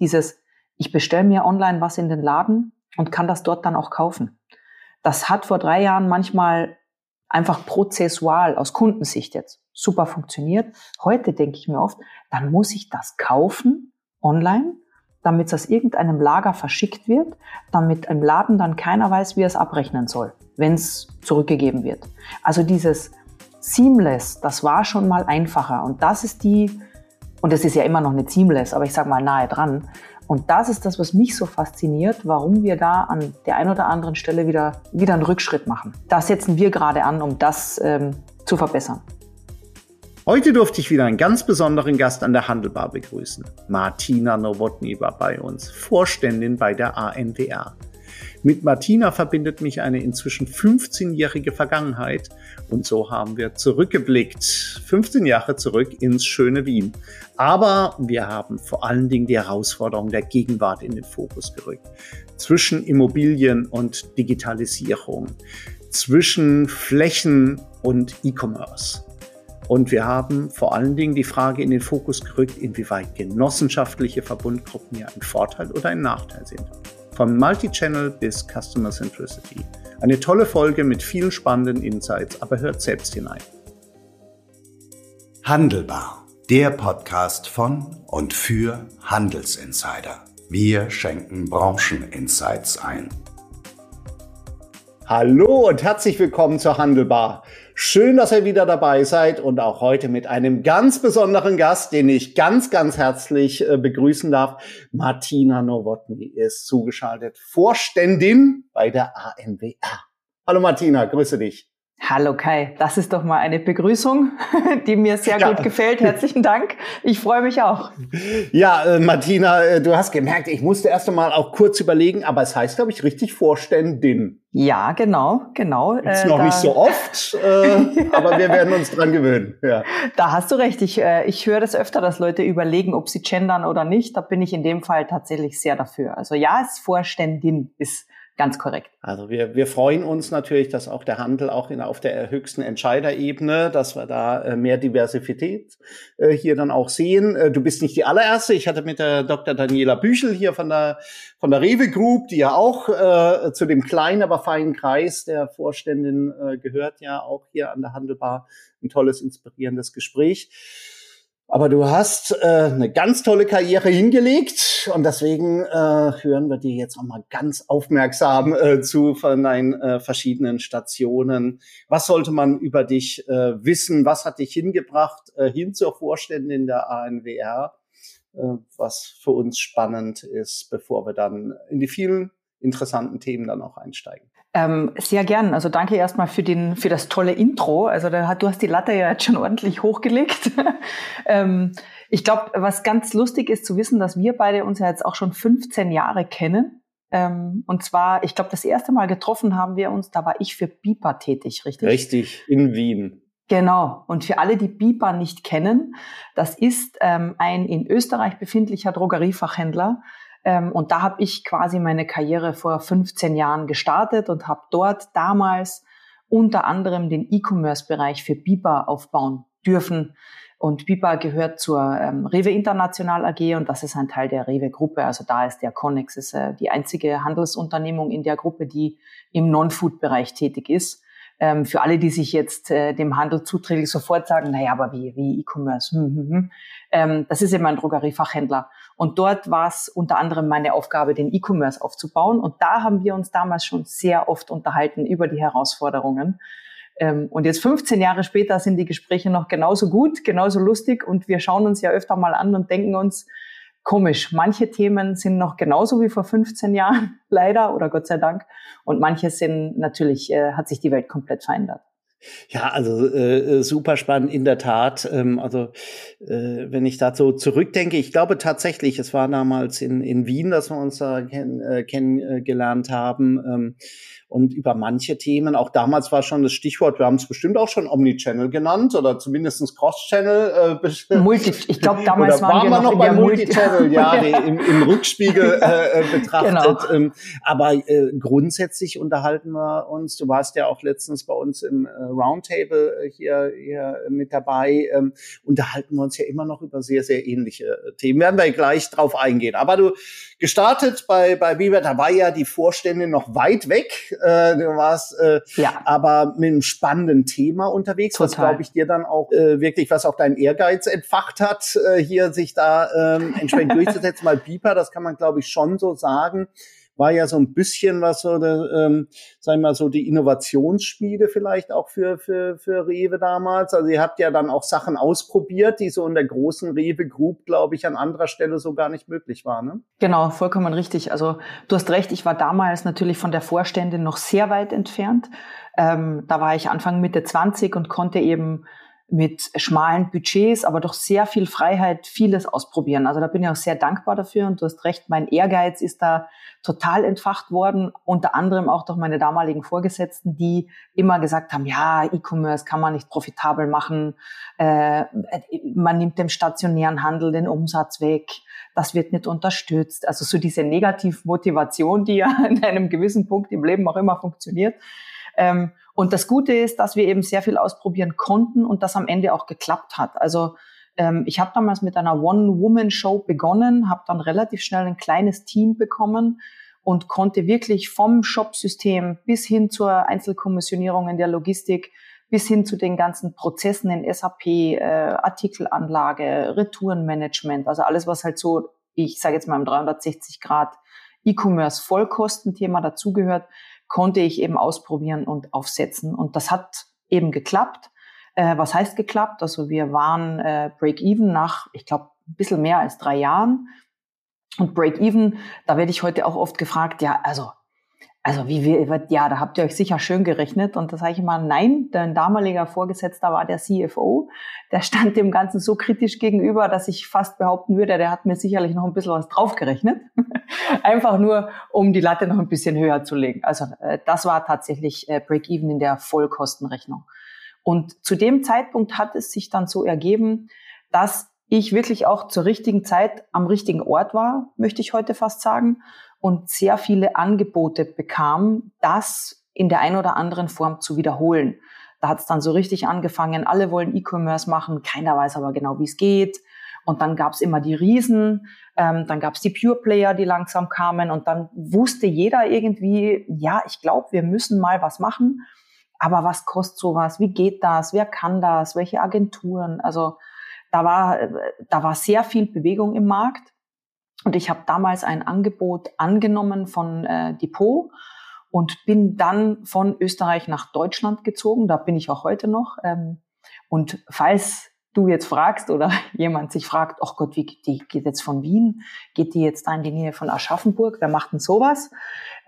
Dieses, ich bestelle mir online was in den Laden und kann das dort dann auch kaufen. Das hat vor drei Jahren manchmal einfach prozessual aus Kundensicht jetzt super funktioniert. Heute denke ich mir oft, dann muss ich das kaufen online, damit es aus irgendeinem Lager verschickt wird, damit im Laden dann keiner weiß, wie er es abrechnen soll, wenn es zurückgegeben wird. Also dieses Seamless, das war schon mal einfacher und das ist die, und es ist ja immer noch nicht Seamless, aber ich sage mal nahe dran. Und das ist das, was mich so fasziniert, warum wir da an der einen oder anderen Stelle wieder, wieder einen Rückschritt machen. Da setzen wir gerade an, um das ähm, zu verbessern. Heute durfte ich wieder einen ganz besonderen Gast an der Handelbar begrüßen. Martina Nowotny war bei uns, Vorständin bei der ANWR. Mit Martina verbindet mich eine inzwischen 15-jährige Vergangenheit und so haben wir zurückgeblickt, 15 Jahre zurück ins schöne Wien. Aber wir haben vor allen Dingen die Herausforderung der Gegenwart in den Fokus gerückt. Zwischen Immobilien und Digitalisierung, zwischen Flächen und E-Commerce. Und wir haben vor allen Dingen die Frage in den Fokus gerückt, inwieweit genossenschaftliche Verbundgruppen hier ein Vorteil oder ein Nachteil sind. Von Multichannel bis Customer Centricity. Eine tolle Folge mit vielen spannenden Insights, aber hört selbst hinein. Handelbar, der Podcast von und für Handelsinsider. Wir schenken Brancheninsights ein. Hallo und herzlich willkommen zur Handelbar. Schön, dass ihr wieder dabei seid und auch heute mit einem ganz besonderen Gast, den ich ganz, ganz herzlich äh, begrüßen darf. Martina Nowotny ist zugeschaltet, Vorständin bei der ANWR. Hallo Martina, grüße dich. Hallo Kai, das ist doch mal eine Begrüßung, die mir sehr ja. gut gefällt. Herzlichen Dank. Ich freue mich auch. Ja, äh, Martina, äh, du hast gemerkt, ich musste erst einmal auch kurz überlegen, aber es heißt, glaube ich, richtig Vorständin. Ja, genau, genau. Ist äh, noch nicht so oft, äh, aber wir werden uns dran gewöhnen. Ja. Da hast du recht. Ich, ich höre das öfter, dass Leute überlegen, ob sie gendern oder nicht. Da bin ich in dem Fall tatsächlich sehr dafür. Also ja, es Vorständin ist Ganz korrekt. Also wir, wir freuen uns natürlich, dass auch der Handel auch in, auf der höchsten Entscheiderebene, dass wir da äh, mehr Diversität äh, hier dann auch sehen. Äh, du bist nicht die allererste. Ich hatte mit der Dr. Daniela Büchel hier von der, von der Rewe Group, die ja auch äh, zu dem kleinen, aber feinen Kreis der Vorständin äh, gehört, ja auch hier an der Handelbar ein tolles, inspirierendes Gespräch. Aber du hast äh, eine ganz tolle Karriere hingelegt und deswegen äh, hören wir dir jetzt auch mal ganz aufmerksam äh, zu von deinen äh, verschiedenen Stationen. Was sollte man über dich äh, wissen? Was hat dich hingebracht äh, hin zur Vorständin der ANWR? Äh, was für uns spannend ist, bevor wir dann in die vielen interessanten Themen dann auch einsteigen. Ähm, sehr gern. Also danke erstmal für, den, für das tolle Intro. Also da hat, du hast die Latte ja jetzt schon ordentlich hochgelegt. ähm, ich glaube, was ganz lustig ist zu wissen, dass wir beide uns ja jetzt auch schon 15 Jahre kennen. Ähm, und zwar, ich glaube, das erste Mal getroffen haben wir uns, da war ich für BIPA tätig, richtig? Richtig, in Wien. Genau. Und für alle, die BIPA nicht kennen, das ist ähm, ein in Österreich befindlicher Drogeriefachhändler, ähm, und da habe ich quasi meine Karriere vor 15 Jahren gestartet und habe dort damals unter anderem den E-Commerce-Bereich für Bipa aufbauen dürfen. Und Bipa gehört zur ähm, Rewe International AG und das ist ein Teil der Rewe Gruppe. Also da ist der Connex ist, äh, die einzige Handelsunternehmung in der Gruppe, die im Non-Food-Bereich tätig ist ähm, für alle, die sich jetzt äh, dem Handel zuträglich sofort sagen, naja, aber wie, wie E-Commerce? Hm, hm, hm. Ähm, das ist eben ein Drogeriefachhändler. Und dort war es unter anderem meine Aufgabe, den E-Commerce aufzubauen. Und da haben wir uns damals schon sehr oft unterhalten über die Herausforderungen. Ähm, und jetzt 15 Jahre später sind die Gespräche noch genauso gut, genauso lustig. Und wir schauen uns ja öfter mal an und denken uns, komisch. Manche Themen sind noch genauso wie vor 15 Jahren, leider oder Gott sei Dank. Und manche sind natürlich, äh, hat sich die Welt komplett verändert. Ja, also äh, super spannend in der Tat. Ähm, also äh, wenn ich dazu zurückdenke, ich glaube tatsächlich, es war damals in, in Wien, dass wir uns da kenn, äh, kennengelernt haben. Ähm, und über manche Themen, auch damals war schon das Stichwort, wir haben es bestimmt auch schon Omnichannel genannt oder zumindestens Cross-Channel. Äh, Multi, ich glaube, damals waren, wir noch, noch bei Multichannel, Multi ja, ja. Im, im, Rückspiegel äh, äh betrachtet. Genau. Ähm, aber äh, grundsätzlich unterhalten wir uns, du warst ja auch letztens bei uns im äh, Roundtable hier, hier mit dabei, ähm, unterhalten wir uns ja immer noch über sehr, sehr ähnliche äh, Themen. Werden wir gleich drauf eingehen. Aber du gestartet bei, bei Biber, da war ja die Vorstände noch weit weg. Äh, du warst äh, ja. aber mit einem spannenden Thema unterwegs, Total. was, glaube ich, dir dann auch äh, wirklich, was auch dein Ehrgeiz entfacht hat, äh, hier sich da ähm, entsprechend durchzusetzen. Weil Biber, das kann man, glaube ich, schon so sagen, war ja so ein bisschen was so, ähm, sagen wir mal so die Innovationsschmiede vielleicht auch für, für, für Rewe damals. Also ihr habt ja dann auch Sachen ausprobiert, die so in der großen Rewe Group, glaube ich, an anderer Stelle so gar nicht möglich waren. Ne? Genau, vollkommen richtig. Also du hast recht, ich war damals natürlich von der Vorständin noch sehr weit entfernt. Ähm, da war ich Anfang Mitte 20 und konnte eben mit schmalen Budgets, aber doch sehr viel Freiheit, vieles ausprobieren. Also da bin ich auch sehr dankbar dafür und du hast recht, mein Ehrgeiz ist da total entfacht worden, unter anderem auch durch meine damaligen Vorgesetzten, die immer gesagt haben, ja, E-Commerce kann man nicht profitabel machen, äh, man nimmt dem stationären Handel den Umsatz weg, das wird nicht unterstützt. Also so diese Negativmotivation, die ja in einem gewissen Punkt im Leben auch immer funktioniert. Ähm, und das Gute ist, dass wir eben sehr viel ausprobieren konnten und das am Ende auch geklappt hat. Also ähm, ich habe damals mit einer One-Woman-Show begonnen, habe dann relativ schnell ein kleines Team bekommen und konnte wirklich vom Shop-System bis hin zur Einzelkommissionierung in der Logistik bis hin zu den ganzen Prozessen in SAP, äh, Artikelanlage, Retourenmanagement, also alles, was halt so, ich sage jetzt mal im 360 Grad E-Commerce Vollkostenthema dazugehört, konnte ich eben ausprobieren und aufsetzen. Und das hat eben geklappt. Äh, was heißt geklappt? Also wir waren äh, Break-Even nach, ich glaube, ein bisschen mehr als drei Jahren. Und Break-Even, da werde ich heute auch oft gefragt, ja, also also wie wir, ja, da habt ihr euch sicher schön gerechnet. Und da sage ich immer, nein, dein damaliger Vorgesetzter war der CFO. Der stand dem Ganzen so kritisch gegenüber, dass ich fast behaupten würde, der hat mir sicherlich noch ein bisschen was draufgerechnet. Einfach nur, um die Latte noch ein bisschen höher zu legen. Also äh, das war tatsächlich äh, Break-Even in der Vollkostenrechnung. Und zu dem Zeitpunkt hat es sich dann so ergeben, dass ich wirklich auch zur richtigen Zeit am richtigen Ort war, möchte ich heute fast sagen und sehr viele Angebote bekam, das in der einen oder anderen Form zu wiederholen. Da hat es dann so richtig angefangen, alle wollen E-Commerce machen, keiner weiß aber genau, wie es geht. Und dann gab es immer die Riesen, ähm, dann gab es die Pure Player, die langsam kamen und dann wusste jeder irgendwie, ja, ich glaube, wir müssen mal was machen. Aber was kostet sowas? Wie geht das? Wer kann das? Welche Agenturen? Also da war, da war sehr viel Bewegung im Markt. Und ich habe damals ein Angebot angenommen von äh, Depot und bin dann von Österreich nach Deutschland gezogen. Da bin ich auch heute noch. Ähm, und falls du jetzt fragst oder jemand sich fragt, ach Gott, wie geht die geht jetzt von Wien? Geht die jetzt da in die Nähe von Aschaffenburg? Wer macht denn sowas?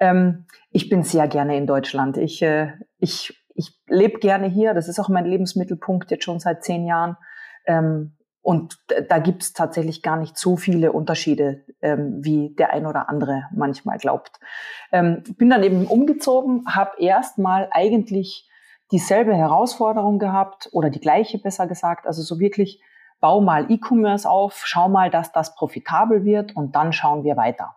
Ähm, ich bin sehr gerne in Deutschland. Ich, äh, ich, ich lebe gerne hier. Das ist auch mein Lebensmittelpunkt jetzt schon seit zehn Jahren. Ähm, und da gibt es tatsächlich gar nicht so viele Unterschiede, ähm, wie der ein oder andere manchmal glaubt. Ähm, bin dann eben umgezogen, habe erstmal eigentlich dieselbe Herausforderung gehabt oder die gleiche besser gesagt. Also so wirklich, bau mal E-Commerce auf, schau mal, dass das profitabel wird und dann schauen wir weiter.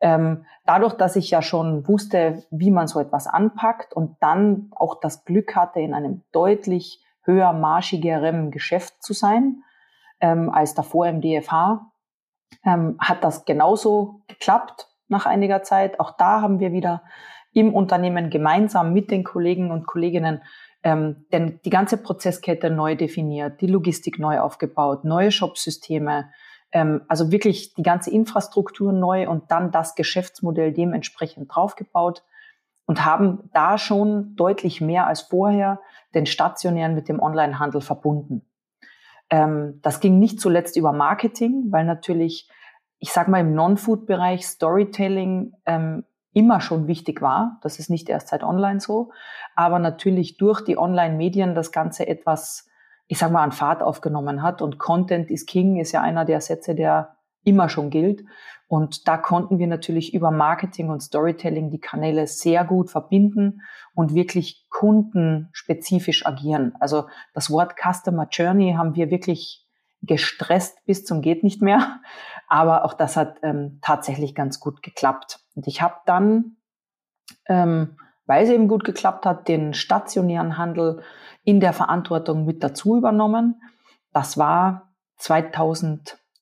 Ähm, dadurch, dass ich ja schon wusste, wie man so etwas anpackt und dann auch das Glück hatte, in einem deutlich höher marschigeren Geschäft zu sein, ähm, als davor im DFH, ähm, hat das genauso geklappt nach einiger Zeit. Auch da haben wir wieder im Unternehmen gemeinsam mit den Kollegen und Kolleginnen ähm, denn die ganze Prozesskette neu definiert, die Logistik neu aufgebaut, neue Shopsysteme, ähm, also wirklich die ganze Infrastruktur neu und dann das Geschäftsmodell dementsprechend draufgebaut und haben da schon deutlich mehr als vorher den stationären mit dem Onlinehandel verbunden. Ähm, das ging nicht zuletzt über Marketing, weil natürlich, ich sage mal, im Non-Food-Bereich Storytelling ähm, immer schon wichtig war. Das ist nicht erst seit Online so. Aber natürlich durch die Online-Medien das Ganze etwas, ich sage mal, an Fahrt aufgenommen hat. Und Content is King ist ja einer der Sätze, der immer schon gilt. Und da konnten wir natürlich über Marketing und Storytelling die Kanäle sehr gut verbinden und wirklich kundenspezifisch agieren. Also das Wort Customer Journey haben wir wirklich gestresst bis zum geht nicht mehr. Aber auch das hat ähm, tatsächlich ganz gut geklappt. Und ich habe dann ähm, weil es eben gut geklappt hat, den stationären Handel in der Verantwortung mit dazu übernommen. Das war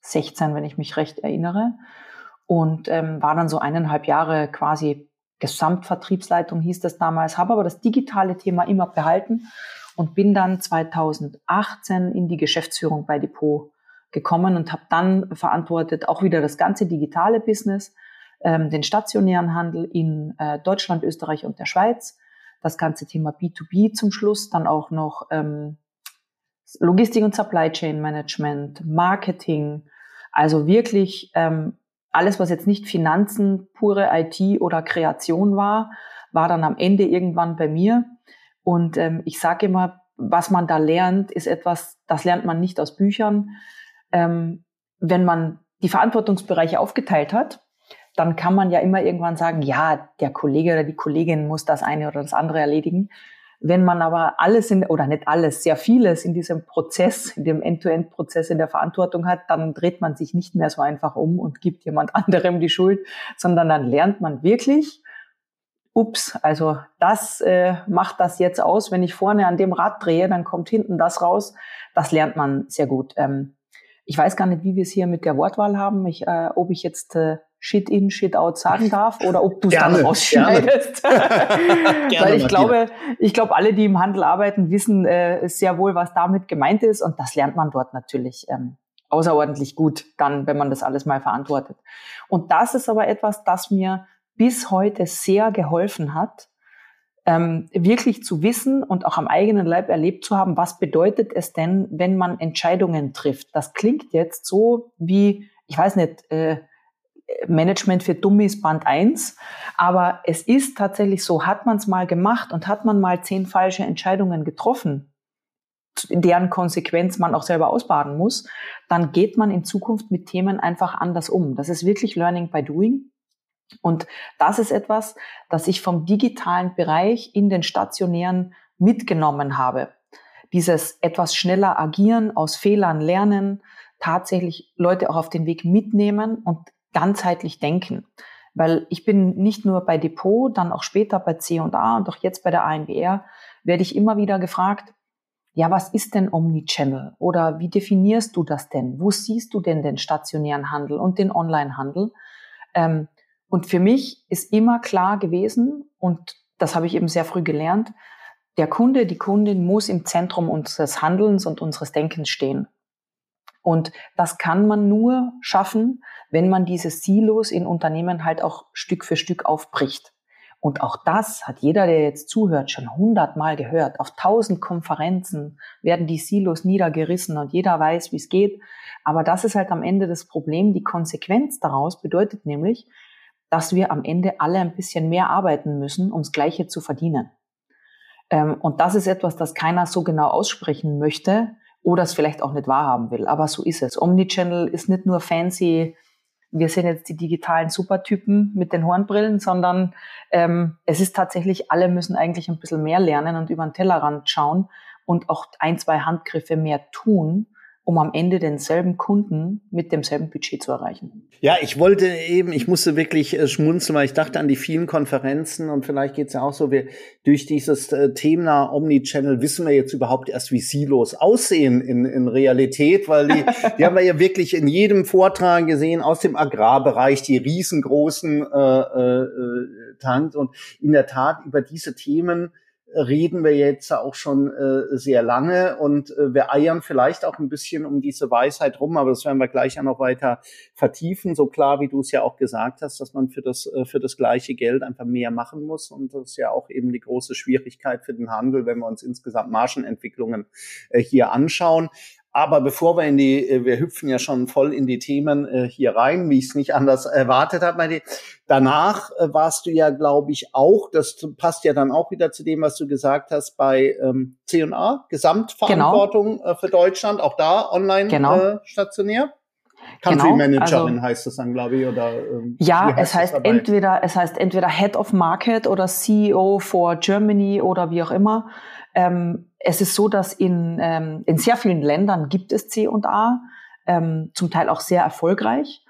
2016, wenn ich mich recht erinnere. Und ähm, war dann so eineinhalb Jahre quasi Gesamtvertriebsleitung hieß das damals, habe aber das digitale Thema immer behalten und bin dann 2018 in die Geschäftsführung bei Depot gekommen und habe dann verantwortet auch wieder das ganze digitale Business, ähm, den stationären Handel in äh, Deutschland, Österreich und der Schweiz, das ganze Thema B2B zum Schluss, dann auch noch ähm, Logistik und Supply Chain Management, Marketing, also wirklich ähm, alles, was jetzt nicht Finanzen, pure IT oder Kreation war, war dann am Ende irgendwann bei mir. Und ähm, ich sage immer, was man da lernt, ist etwas, das lernt man nicht aus Büchern. Ähm, wenn man die Verantwortungsbereiche aufgeteilt hat, dann kann man ja immer irgendwann sagen, ja, der Kollege oder die Kollegin muss das eine oder das andere erledigen. Wenn man aber alles in, oder nicht alles, sehr vieles in diesem Prozess, in dem End-to-End-Prozess in der Verantwortung hat, dann dreht man sich nicht mehr so einfach um und gibt jemand anderem die Schuld, sondern dann lernt man wirklich, ups, also das äh, macht das jetzt aus. Wenn ich vorne an dem Rad drehe, dann kommt hinten das raus. Das lernt man sehr gut. Ähm, ich weiß gar nicht, wie wir es hier mit der Wortwahl haben, ich, äh, ob ich jetzt äh, Shit in, Shit out sagen darf oder ob du es dann rausschneidest. Weil ich glaube, ich glaube, alle, die im Handel arbeiten, wissen äh, sehr wohl, was damit gemeint ist und das lernt man dort natürlich ähm, außerordentlich gut, dann, wenn man das alles mal verantwortet. Und das ist aber etwas, das mir bis heute sehr geholfen hat, ähm, wirklich zu wissen und auch am eigenen Leib erlebt zu haben, was bedeutet es denn, wenn man Entscheidungen trifft. Das klingt jetzt so wie, ich weiß nicht, äh, Management für Dummies Band 1. Aber es ist tatsächlich so, hat man es mal gemacht und hat man mal zehn falsche Entscheidungen getroffen, deren Konsequenz man auch selber ausbaden muss, dann geht man in Zukunft mit Themen einfach anders um. Das ist wirklich Learning by Doing. Und das ist etwas, das ich vom digitalen Bereich in den stationären mitgenommen habe. Dieses etwas schneller agieren, aus Fehlern lernen, tatsächlich Leute auch auf den Weg mitnehmen und ganzheitlich denken. Weil ich bin nicht nur bei Depot, dann auch später bei C&A und auch jetzt bei der ANBR, werde ich immer wieder gefragt, ja, was ist denn Omnichannel? Oder wie definierst du das denn? Wo siehst du denn den stationären Handel und den Onlinehandel? Ähm, und für mich ist immer klar gewesen, und das habe ich eben sehr früh gelernt, der Kunde, die Kundin muss im Zentrum unseres Handelns und unseres Denkens stehen. Und das kann man nur schaffen, wenn man diese Silos in Unternehmen halt auch Stück für Stück aufbricht. Und auch das hat jeder, der jetzt zuhört, schon hundertmal gehört. Auf tausend Konferenzen werden die Silos niedergerissen und jeder weiß, wie es geht. Aber das ist halt am Ende das Problem. Die Konsequenz daraus bedeutet nämlich, dass wir am Ende alle ein bisschen mehr arbeiten müssen, ums Gleiche zu verdienen. Ähm, und das ist etwas, das keiner so genau aussprechen möchte, oder es vielleicht auch nicht wahrhaben will. Aber so ist es. Omnichannel ist nicht nur fancy, wir sind jetzt die digitalen Supertypen mit den Hornbrillen, sondern ähm, es ist tatsächlich, alle müssen eigentlich ein bisschen mehr lernen und über den Tellerrand schauen und auch ein, zwei Handgriffe mehr tun, um am Ende denselben Kunden mit demselben Budget zu erreichen. Ja, ich wollte eben, ich musste wirklich äh, schmunzeln, weil ich dachte an die vielen Konferenzen und vielleicht geht's ja auch so, wir durch dieses äh, Thema Omnichannel wissen wir jetzt überhaupt erst, wie Silos aussehen in, in Realität, weil die, die haben wir ja wirklich in jedem Vortrag gesehen aus dem Agrarbereich, die riesengroßen äh, äh, Tanks und in der Tat über diese Themen reden wir jetzt auch schon äh, sehr lange und äh, wir eiern vielleicht auch ein bisschen um diese Weisheit rum, aber das werden wir gleich ja noch weiter vertiefen. So klar, wie du es ja auch gesagt hast, dass man für das, äh, für das gleiche Geld einfach mehr machen muss und das ist ja auch eben die große Schwierigkeit für den Handel, wenn wir uns insgesamt Margenentwicklungen äh, hier anschauen. Aber bevor wir in die, äh, wir hüpfen ja schon voll in die Themen äh, hier rein, wie ich es nicht anders erwartet habe. Danach äh, warst du ja, glaube ich, auch, das passt ja dann auch wieder zu dem, was du gesagt hast, bei ähm, C&A, Gesamtverantwortung genau. äh, für Deutschland, auch da online genau. stationär. Country genau, Managerin also, heißt es dann, glaube ich, oder ähm, ja, heißt es heißt entweder es heißt entweder Head of Market oder CEO for Germany oder wie auch immer. Ähm, es ist so, dass in, ähm, in sehr vielen Ländern gibt es C und A, ähm, zum Teil auch sehr erfolgreich.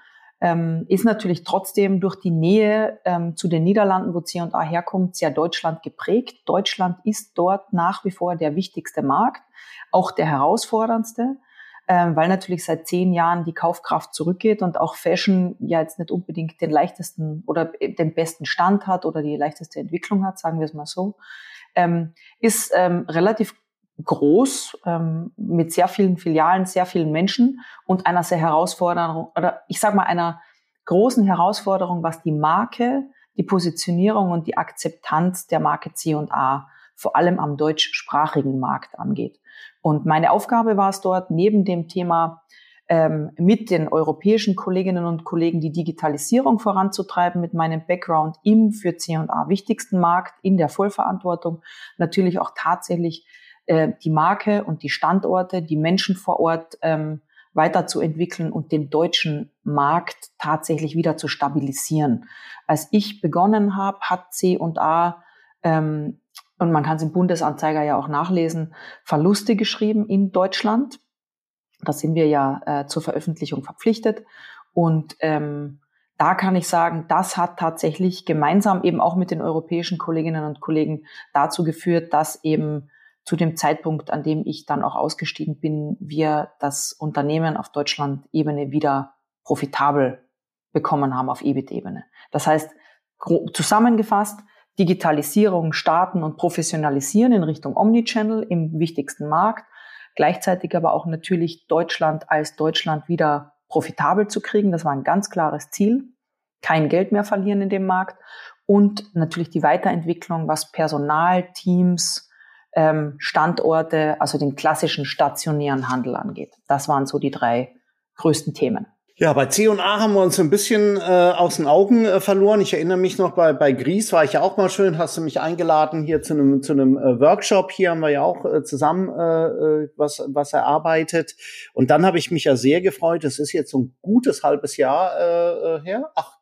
ähm, ist natürlich trotzdem durch die Nähe ähm, zu den Niederlanden, wo C&A herkommt, sehr Deutschland geprägt. Deutschland ist dort nach wie vor der wichtigste Markt, auch der herausforderndste, ähm, weil natürlich seit zehn Jahren die Kaufkraft zurückgeht und auch Fashion ja jetzt nicht unbedingt den leichtesten oder den besten Stand hat oder die leichteste Entwicklung hat, sagen wir es mal so, ähm, ist ähm, relativ groß, ähm, mit sehr vielen Filialen, sehr vielen Menschen und einer sehr Herausforderung, oder ich sage mal einer großen Herausforderung, was die Marke, die Positionierung und die Akzeptanz der Marke C&A vor allem am deutschsprachigen Markt angeht. Und meine Aufgabe war es dort, neben dem Thema ähm, mit den europäischen Kolleginnen und Kollegen die Digitalisierung voranzutreiben, mit meinem Background im für C&A wichtigsten Markt in der Vollverantwortung, natürlich auch tatsächlich äh, die Marke und die Standorte, die Menschen vor Ort ähm, weiterzuentwickeln und den deutschen Markt tatsächlich wieder zu stabilisieren. Als ich begonnen habe, hat C&A ähm, und man kann es im Bundesanzeiger ja auch nachlesen, Verluste geschrieben in Deutschland. Da sind wir ja äh, zur Veröffentlichung verpflichtet. Und ähm, da kann ich sagen, das hat tatsächlich gemeinsam eben auch mit den europäischen Kolleginnen und Kollegen dazu geführt, dass eben zu dem Zeitpunkt, an dem ich dann auch ausgestiegen bin, wir das Unternehmen auf Deutschland-Ebene wieder profitabel bekommen haben auf EBIT-Ebene. Das heißt, zusammengefasst, Digitalisierung starten und professionalisieren in Richtung Omnichannel im wichtigsten Markt, gleichzeitig aber auch natürlich Deutschland als Deutschland wieder profitabel zu kriegen. Das war ein ganz klares Ziel. Kein Geld mehr verlieren in dem Markt und natürlich die Weiterentwicklung, was Personal, Teams, ähm, Standorte, also den klassischen stationären Handel angeht. Das waren so die drei größten Themen. Ja, bei C&A haben wir uns ein bisschen äh, aus den Augen äh, verloren. Ich erinnere mich noch, bei, bei Gries war ich ja auch mal schön, hast du mich eingeladen hier zu einem zu einem äh, Workshop. Hier haben wir ja auch äh, zusammen äh, äh was, was erarbeitet. Und dann habe ich mich ja sehr gefreut. Es ist jetzt so ein gutes halbes Jahr äh, äh her, ach,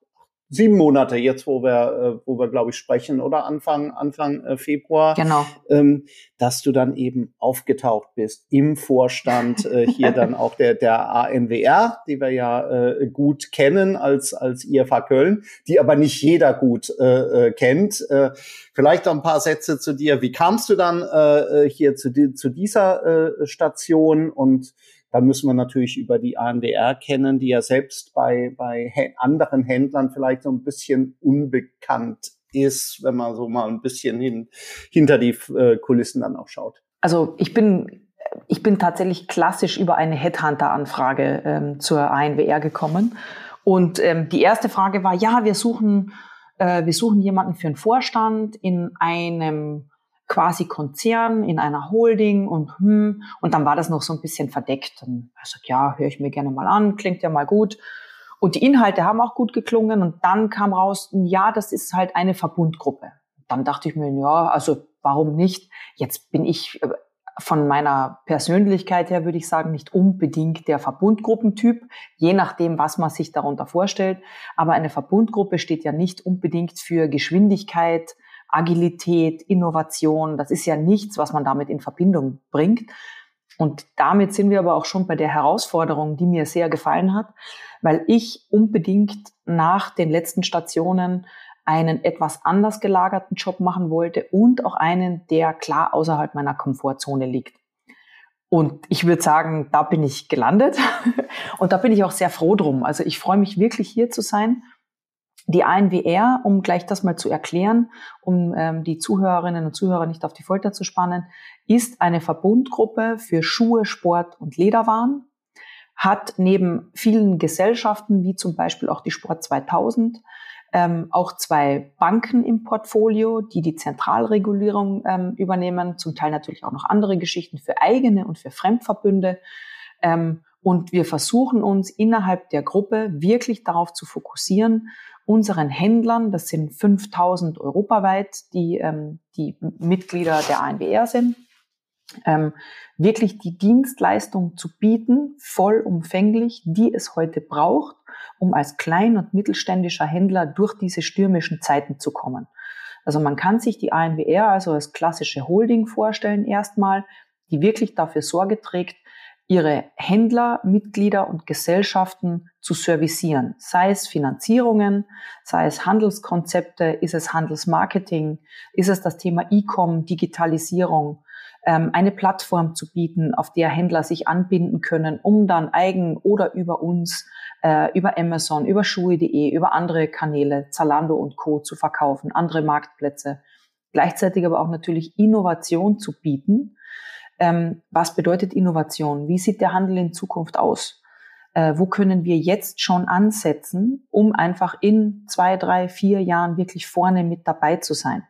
sieben Monate jetzt, wo wir, äh, wo wir, glaube ich, sprechen, oder Anfang, Anfang äh, Februar. Genau. Ähm, dass du dann eben aufgetaucht bist im Vorstand, äh, hier dann auch der, der ANWR, die wir ja äh, gut kennen als, als IFA Köln, die aber nicht jeder gut äh, äh, kennt. Äh, vielleicht noch ein paar Sätze zu dir. Wie kamst du dann äh, hier zu, zu dieser äh, Station und dann müssen wir natürlich über die ANDR kennen, die ja selbst bei, bei anderen Händlern vielleicht so ein bisschen unbekannt ist, wenn man so mal ein bisschen hin, hinter die äh, Kulissen dann auch schaut. Also ich bin, ich bin tatsächlich klassisch über eine Headhunter-Anfrage ähm, zur ANWR gekommen. Und ähm, die erste Frage war, ja, wir suchen, äh, wir suchen jemanden für einen Vorstand in einem quasi Konzern in einer Holding und hm, und dann war das noch so ein bisschen verdeckt. Und ich sag, ja, höre ich mir gerne mal an, klingt ja mal gut. Und die Inhalte haben auch gut geklungen und dann kam raus, ja, das ist halt eine Verbundgruppe. Dann dachte ich mir, ja, also warum nicht? Jetzt bin ich äh, von meiner Persönlichkeit her, würde ich sagen, nicht unbedingt der Verbundgruppentyp, je nachdem, was man sich darunter vorstellt. Aber eine Verbundgruppe steht ja nicht unbedingt für Geschwindigkeit, Agilität, Innovation, das ist ja nichts, was man damit in Verbindung bringt. Und damit sind wir aber auch schon bei der Herausforderung, die mir sehr gefallen hat, weil ich unbedingt nach den letzten Stationen einen etwas anders gelagerten Job machen wollte und auch einen, der klar außerhalb meiner Komfortzone liegt. Und ich würde sagen, da bin ich gelandet und da bin ich auch sehr froh drum. Also ich freue mich wirklich hier zu sein die ANWR, um gleich das mal zu erklären, um ähm, die Zuhörerinnen und Zuhörer nicht auf die Folter zu spannen, ist eine Verbundgruppe für Schuhe, Sport und Lederwaren, hat neben vielen Gesellschaften, wie zum Beispiel auch die Sport 2000, ähm, auch zwei Banken im Portfolio, die die Zentralregulierung ähm, übernehmen, zum Teil natürlich auch noch andere Geschichten für eigene und für Fremdverbünde. Ähm, und wir versuchen uns innerhalb der Gruppe wirklich darauf zu fokussieren, unseren Händlern, das sind 5000 europaweit, die, ähm, die Mitglieder der ANWR sind, ähm, wirklich die Dienstleistung zu bieten, vollumfänglich, die es heute braucht, um als klein- und mittelständischer Händler durch diese stürmischen Zeiten zu kommen. Also man kann sich die ANWR also als klassische Holding vorstellen erstmal, die wirklich dafür Sorge trägt, ihre Händler, Mitglieder und Gesellschaften zu servicieren, sei es Finanzierungen, sei es Handelskonzepte, ist es Handelsmarketing, ist es das Thema E-Com, Digitalisierung, ähm, eine Plattform zu bieten, auf der Händler sich anbinden können, um dann eigen oder über uns, äh, über Amazon, über Schuhe.de, über andere Kanäle, Zalando und Co. zu verkaufen, andere Marktplätze. Gleichzeitig aber auch natürlich Innovation zu bieten. Ähm, was bedeutet Innovation? Wie sieht der Handel in Zukunft aus? Äh, wo können wir jetzt schon ansetzen, um einfach in zwei, drei, vier Jahren wirklich vorne mit dabei zu sein?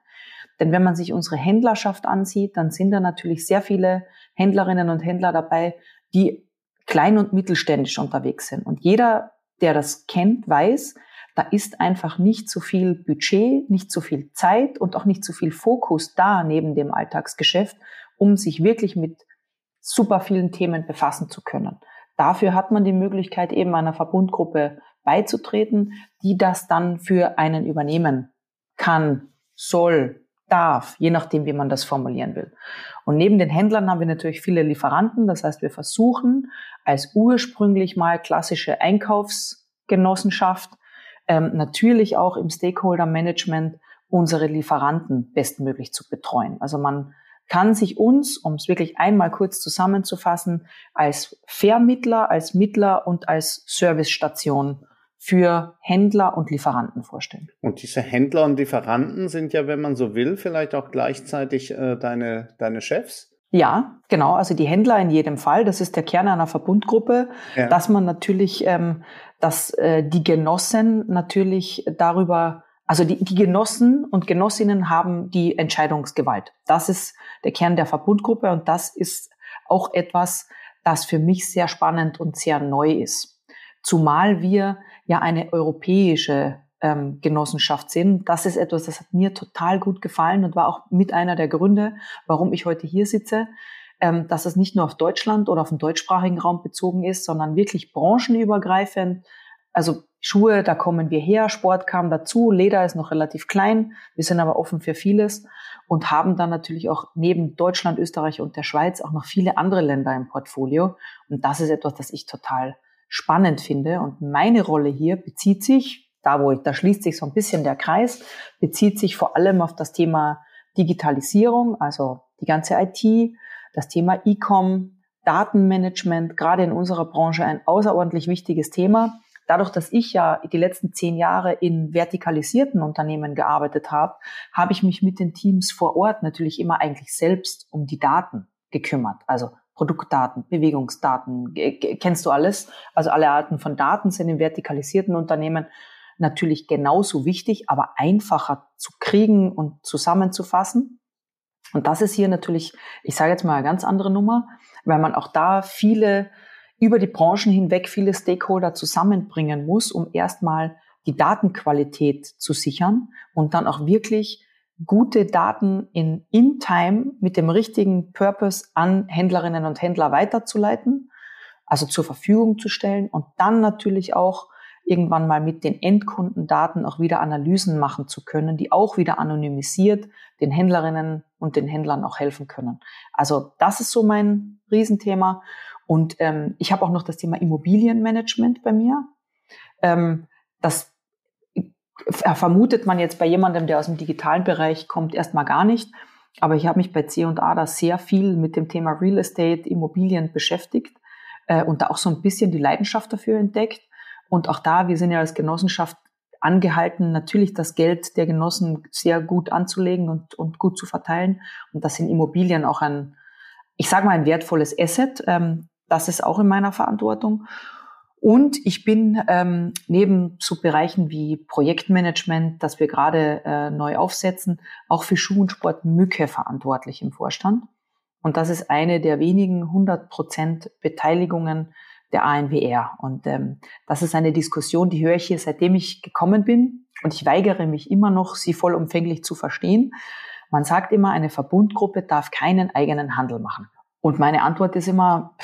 Denn wenn man sich unsere Händlerschaft ansieht, dann sind da natürlich sehr viele Händlerinnen und Händler dabei, die klein- und mittelständisch unterwegs sind. Und jeder, der das kennt, weiß, da ist einfach nicht so viel Budget, nicht so viel Zeit und auch nicht so viel Fokus da neben dem Alltagsgeschäft, um sich wirklich mit super vielen Themen befassen zu können. Dafür hat man die Möglichkeit, eben einer Verbundgruppe beizutreten, die das dann für einen übernehmen kann, soll, darf, je nachdem, wie man das formulieren will. Und neben den Händlern haben wir natürlich viele Lieferanten. Das heißt, wir versuchen als ursprünglich mal klassische Einkaufsgenossenschaft ähm, natürlich auch im Stakeholder-Management unsere Lieferanten bestmöglich zu betreuen. Also man kann sich uns, um es wirklich einmal kurz zusammenzufassen, als Vermittler, als Mittler und als Servicestation für Händler und Lieferanten vorstellen. Und diese Händler und Lieferanten sind ja, wenn man so will, vielleicht auch gleichzeitig äh, deine, deine Chefs? Ja, genau. Also die Händler in jedem Fall, das ist der Kern einer Verbundgruppe, ja. dass man natürlich, ähm, dass äh, die Genossen natürlich darüber, also die, die Genossen und Genossinnen haben die Entscheidungsgewalt. Das ist der Kern der Verbundgruppe und das ist auch etwas, das für mich sehr spannend und sehr neu ist. Zumal wir ja eine europäische ähm, Genossenschaft sind. Das ist etwas, das hat mir total gut gefallen und war auch mit einer der Gründe, warum ich heute hier sitze, ähm, dass es nicht nur auf Deutschland oder auf den deutschsprachigen Raum bezogen ist, sondern wirklich branchenübergreifend. Also Schuhe, da kommen wir her, Sport kam dazu, Leder ist noch relativ klein, wir sind aber offen für vieles und haben dann natürlich auch neben Deutschland, Österreich und der Schweiz auch noch viele andere Länder im Portfolio. Und das ist etwas, das ich total spannend finde. Und meine Rolle hier bezieht sich, da wo ich, da schließt sich so ein bisschen der Kreis, bezieht sich vor allem auf das Thema Digitalisierung, also die ganze IT, das Thema E-Com, Datenmanagement, gerade in unserer Branche ein außerordentlich wichtiges Thema. Dadurch, dass ich ja die letzten zehn Jahre in vertikalisierten Unternehmen gearbeitet habe, habe ich mich mit den Teams vor Ort natürlich immer eigentlich selbst um die Daten gekümmert. Also Produktdaten, Bewegungsdaten, kennst du alles? Also alle Arten von Daten sind in vertikalisierten Unternehmen natürlich genauso wichtig, aber einfacher zu kriegen und zusammenzufassen. Und das ist hier natürlich, ich sage jetzt mal eine ganz andere Nummer, weil man auch da viele über die Branchen hinweg viele Stakeholder zusammenbringen muss, um erstmal die Datenqualität zu sichern und dann auch wirklich gute Daten in In-Time mit dem richtigen Purpose an Händlerinnen und Händler weiterzuleiten, also zur Verfügung zu stellen und dann natürlich auch irgendwann mal mit den Endkundendaten auch wieder Analysen machen zu können, die auch wieder anonymisiert den Händlerinnen und den Händlern auch helfen können. Also das ist so mein Riesenthema. Und ähm, ich habe auch noch das Thema Immobilienmanagement bei mir. Ähm, das vermutet man jetzt bei jemandem, der aus dem digitalen Bereich kommt, erstmal gar nicht. Aber ich habe mich bei C&A da sehr viel mit dem Thema Real Estate, Immobilien beschäftigt äh, und da auch so ein bisschen die Leidenschaft dafür entdeckt. Und auch da, wir sind ja als Genossenschaft angehalten, natürlich das Geld der Genossen sehr gut anzulegen und, und gut zu verteilen. Und das sind Immobilien auch ein, ich sage mal, ein wertvolles Asset. Ähm, das ist auch in meiner Verantwortung. Und ich bin ähm, neben so Bereichen wie Projektmanagement, das wir gerade äh, neu aufsetzen, auch für Schuh und Sport Mücke verantwortlich im Vorstand. Und das ist eine der wenigen 100 Prozent Beteiligungen der ANWR. Und ähm, das ist eine Diskussion, die höre ich hier, seitdem ich gekommen bin. Und ich weigere mich immer noch, sie vollumfänglich zu verstehen. Man sagt immer, eine Verbundgruppe darf keinen eigenen Handel machen. Und meine Antwort ist immer,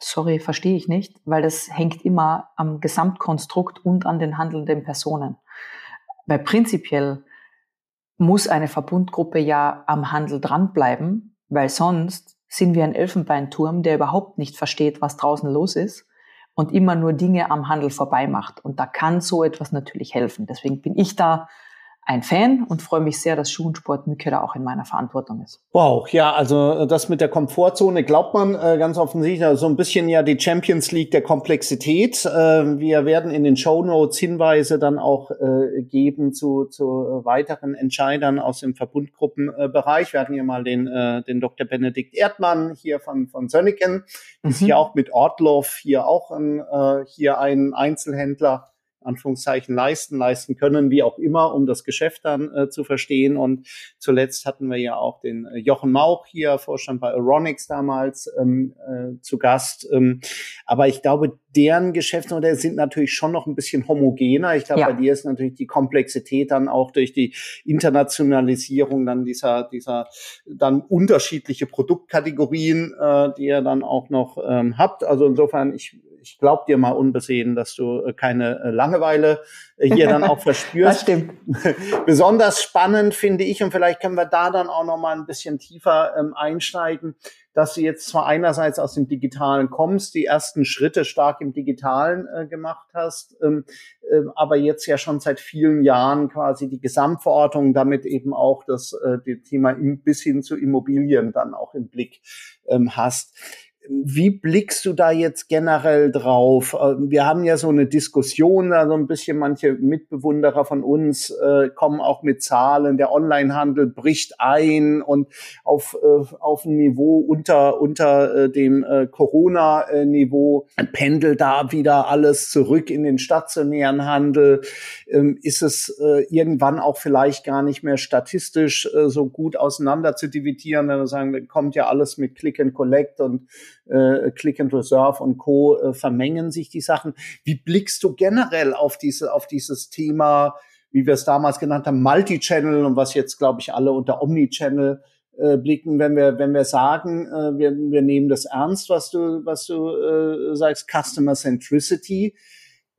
sorry, verstehe ich nicht, weil das hängt immer am Gesamtkonstrukt und an den handelnden Personen. Weil prinzipiell muss eine Verbundgruppe ja am Handel dranbleiben, weil sonst sind wir ein Elfenbeinturm, der überhaupt nicht versteht, was draußen los ist und immer nur Dinge am Handel vorbei macht. Und da kann so etwas natürlich helfen. Deswegen bin ich da ein Fan und freue mich sehr, dass Schuhensport Mücke da auch in meiner Verantwortung ist. Wow, ja, also äh, das mit der Komfortzone glaubt man äh, ganz offensichtlich, also so ein bisschen ja die Champions League der Komplexität. Äh, wir werden in den Show Notes Hinweise dann auch äh, geben zu, zu weiteren Entscheidern aus dem Verbundgruppenbereich. wir hatten hier mal den, äh, den Dr. Benedikt Erdmann hier von, von Sönneken, mhm. ist hier auch mit Ortloff hier auch ein, äh, hier ein Einzelhändler Anführungszeichen leisten, leisten können, wie auch immer, um das Geschäft dann äh, zu verstehen. Und zuletzt hatten wir ja auch den äh, Jochen Mauch hier, Vorstand bei Euronics damals, ähm, äh, zu Gast. Ähm, aber ich glaube, deren Geschäftsmodelle sind natürlich schon noch ein bisschen homogener. Ich glaube, ja. bei dir ist natürlich die Komplexität dann auch durch die Internationalisierung dann dieser, dieser dann unterschiedliche Produktkategorien, äh, die ihr dann auch noch ähm, habt. Also insofern, ich ich glaube dir mal unbesehen, dass du äh, keine äh, Langeweile äh, hier dann auch verspürst. Das stimmt. Besonders spannend finde ich, und vielleicht können wir da dann auch noch mal ein bisschen tiefer ähm, einsteigen, dass du jetzt zwar einerseits aus dem Digitalen kommst, die ersten Schritte stark im Digitalen äh, gemacht hast, ähm, äh, aber jetzt ja schon seit vielen Jahren quasi die Gesamtverordnung, damit eben auch das, äh, Thema im, bis hin zu Immobilien dann auch im Blick ähm, hast. Wie blickst du da jetzt generell drauf? Äh, wir haben ja so eine Diskussion, da so ein bisschen manche Mitbewunderer von uns äh, kommen auch mit Zahlen, der Onlinehandel bricht ein und auf, äh, auf ein Niveau unter, unter äh, dem äh, Corona-Niveau pendelt da wieder alles zurück in den stationären Handel. Ähm, ist es äh, irgendwann auch vielleicht gar nicht mehr statistisch äh, so gut auseinander zu dividieren, wenn wir sagen, kommt ja alles mit Click and Collect und äh, Click and Reserve und Co. Äh, vermengen sich die Sachen. Wie blickst du generell auf diese, auf dieses Thema, wie wir es damals genannt haben, Multi-Channel und was jetzt, glaube ich, alle unter Omni-Channel äh, blicken, wenn wir, wenn wir sagen, äh, wir, wir nehmen das ernst, was du, was du äh, sagst, Customer Centricity,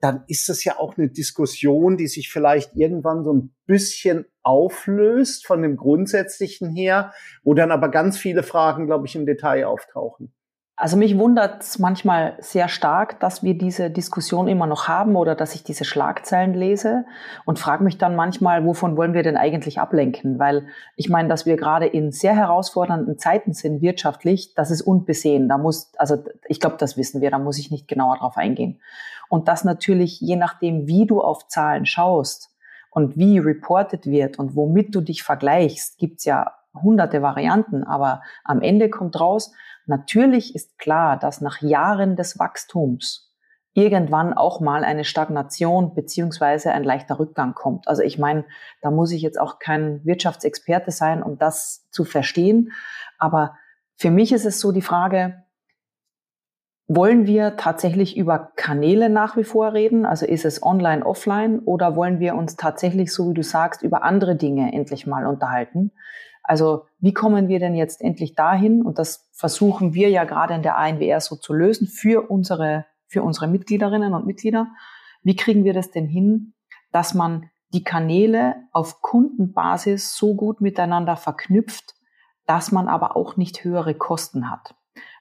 dann ist das ja auch eine Diskussion, die sich vielleicht irgendwann so ein bisschen auflöst von dem Grundsätzlichen her, wo dann aber ganz viele Fragen, glaube ich, im Detail auftauchen. Also mich wundert es manchmal sehr stark, dass wir diese Diskussion immer noch haben oder dass ich diese Schlagzeilen lese und frage mich dann manchmal, wovon wollen wir denn eigentlich ablenken? Weil ich meine, dass wir gerade in sehr herausfordernden Zeiten sind wirtschaftlich, das ist unbesehen. Da muss, also ich glaube, das wissen wir, da muss ich nicht genauer drauf eingehen. Und das natürlich, je nachdem, wie du auf Zahlen schaust und wie reported wird und womit du dich vergleichst, gibt's ja hunderte Varianten, aber am Ende kommt raus, Natürlich ist klar, dass nach Jahren des Wachstums irgendwann auch mal eine Stagnation beziehungsweise ein leichter Rückgang kommt. Also ich meine, da muss ich jetzt auch kein Wirtschaftsexperte sein, um das zu verstehen. Aber für mich ist es so die Frage, wollen wir tatsächlich über Kanäle nach wie vor reden? Also ist es online, offline? Oder wollen wir uns tatsächlich, so wie du sagst, über andere Dinge endlich mal unterhalten? Also wie kommen wir denn jetzt endlich dahin? Und das versuchen wir ja gerade in der ANWR so zu lösen für unsere, für unsere Mitgliederinnen und Mitglieder. Wie kriegen wir das denn hin, dass man die Kanäle auf Kundenbasis so gut miteinander verknüpft, dass man aber auch nicht höhere Kosten hat?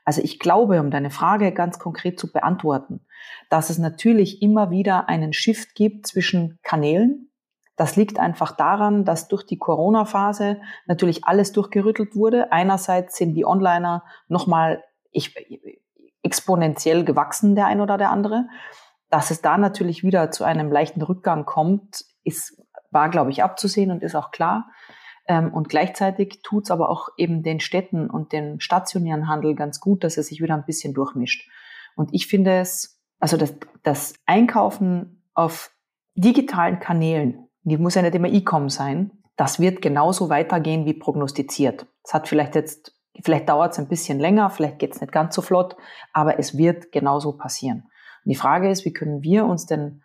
Also ich glaube, um deine Frage ganz konkret zu beantworten, dass es natürlich immer wieder einen Shift gibt zwischen Kanälen, das liegt einfach daran, dass durch die Corona-Phase natürlich alles durchgerüttelt wurde. Einerseits sind die Onliner nochmal ich, exponentiell gewachsen, der ein oder der andere. Dass es da natürlich wieder zu einem leichten Rückgang kommt, ist, war, glaube ich, abzusehen und ist auch klar. Ähm, und gleichzeitig tut es aber auch eben den Städten und den stationären Handel ganz gut, dass er sich wieder ein bisschen durchmischt. Und ich finde es, also das, das Einkaufen auf digitalen Kanälen die muss ja nicht immer E-Com sein, das wird genauso weitergehen wie prognostiziert. Es hat vielleicht jetzt, vielleicht dauert es ein bisschen länger, vielleicht geht es nicht ganz so flott, aber es wird genauso passieren. Und die Frage ist, wie können wir uns denn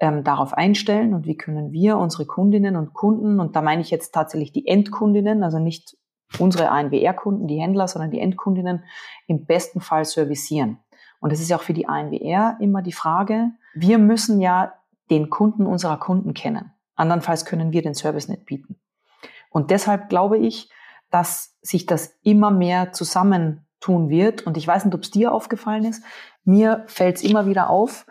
ähm, darauf einstellen und wie können wir unsere Kundinnen und Kunden, und da meine ich jetzt tatsächlich die Endkundinnen, also nicht unsere ANWR-Kunden, die Händler, sondern die Endkundinnen im besten Fall servicieren. Und es ist ja auch für die ANWR immer die Frage, wir müssen ja den Kunden unserer Kunden kennen. Andernfalls können wir den Service nicht bieten. Und deshalb glaube ich, dass sich das immer mehr zusammentun tun wird, und ich weiß nicht, ob es dir aufgefallen ist, mir fällt es immer wieder auf,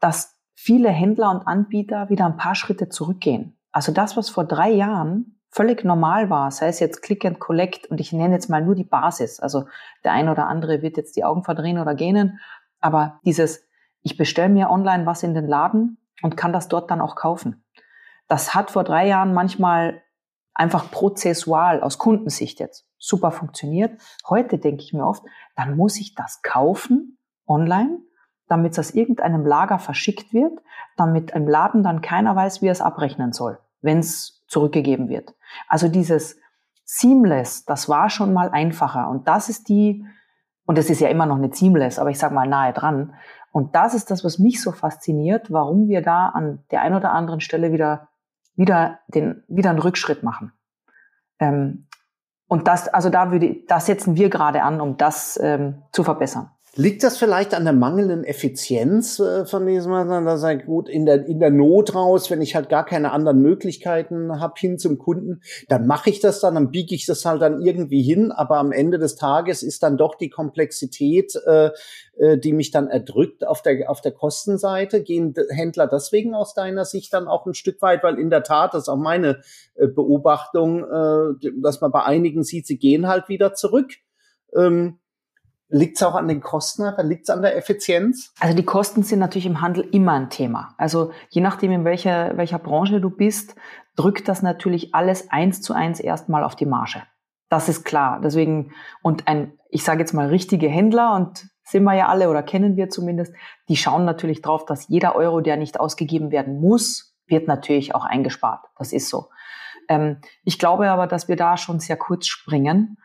dass viele Händler und Anbieter wieder ein paar Schritte zurückgehen. Also das, was vor drei Jahren völlig normal war, sei es jetzt Click and Collect und ich nenne jetzt mal nur die Basis. Also der eine oder andere wird jetzt die Augen verdrehen oder gähnen, aber dieses, ich bestelle mir online was in den Laden und kann das dort dann auch kaufen. Das hat vor drei Jahren manchmal einfach prozessual aus Kundensicht jetzt super funktioniert. Heute denke ich mir oft, dann muss ich das kaufen online, damit es aus irgendeinem Lager verschickt wird, damit im Laden dann keiner weiß, wie er es abrechnen soll, wenn es zurückgegeben wird. Also dieses Seamless, das war schon mal einfacher. Und das ist die, und das ist ja immer noch nicht Seamless, aber ich sage mal nahe dran. Und das ist das, was mich so fasziniert, warum wir da an der einen oder anderen Stelle wieder, wieder, den, wieder einen Rückschritt machen. Ähm, und das, also da würde, das setzen wir gerade an, um das ähm, zu verbessern. Liegt das vielleicht an der mangelnden Effizienz äh, von diesem, da sagt gut, in der, in der Not raus, wenn ich halt gar keine anderen Möglichkeiten habe hin zum Kunden, dann mache ich das dann, dann biege ich das halt dann irgendwie hin, aber am Ende des Tages ist dann doch die Komplexität, äh, äh, die mich dann erdrückt auf der, auf der Kostenseite. Gehen Händler deswegen aus deiner Sicht dann auch ein Stück weit, weil in der Tat, das ist auch meine äh, Beobachtung, äh, dass man bei einigen sieht, sie gehen halt wieder zurück. Ähm, Liegt es auch an den Kosten? Liegt es an der Effizienz? Also die Kosten sind natürlich im Handel immer ein Thema. Also je nachdem, in welcher, welcher Branche du bist, drückt das natürlich alles eins zu eins erstmal auf die Marge. Das ist klar. Deswegen, und ein, ich sage jetzt mal, richtige Händler, und sind wir ja alle oder kennen wir zumindest, die schauen natürlich drauf, dass jeder Euro, der nicht ausgegeben werden muss, wird natürlich auch eingespart. Das ist so. Ähm, ich glaube aber, dass wir da schon sehr kurz springen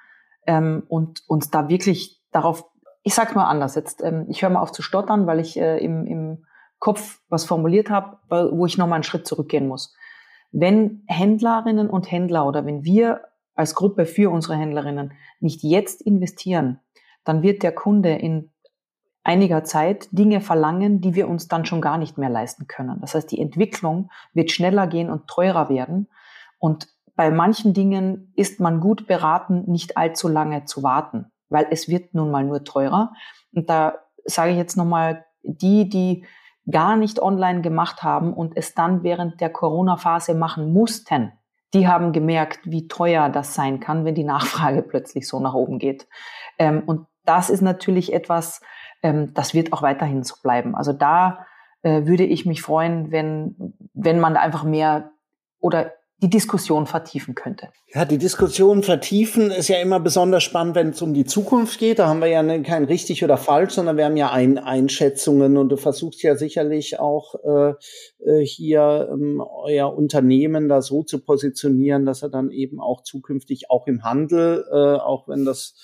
ähm, und uns da wirklich darauf, ich sag's mal anders jetzt, ähm, ich höre mal auf zu stottern, weil ich äh, im, im Kopf was formuliert habe, wo ich nochmal einen Schritt zurückgehen muss. Wenn Händlerinnen und Händler oder wenn wir als Gruppe für unsere Händlerinnen nicht jetzt investieren, dann wird der Kunde in einiger Zeit Dinge verlangen, die wir uns dann schon gar nicht mehr leisten können. Das heißt, die Entwicklung wird schneller gehen und teurer werden. Und bei manchen Dingen ist man gut beraten, nicht allzu lange zu warten weil es wird nun mal nur teurer. Und da sage ich jetzt nochmal, die, die gar nicht online gemacht haben und es dann während der Corona-Phase machen mussten, die haben gemerkt, wie teuer das sein kann, wenn die Nachfrage plötzlich so nach oben geht. Ähm, und das ist natürlich etwas, ähm, das wird auch weiterhin so bleiben. Also da äh, würde ich mich freuen, wenn, wenn man da einfach mehr oder die Diskussion vertiefen könnte. Ja, die Diskussion vertiefen ist ja immer besonders spannend, wenn es um die Zukunft geht. Da haben wir ja kein richtig oder falsch, sondern wir haben ja ein Einschätzungen und du versuchst ja sicherlich auch äh, äh, hier ähm, euer Unternehmen da so zu positionieren, dass er dann eben auch zukünftig auch im Handel, äh, auch wenn das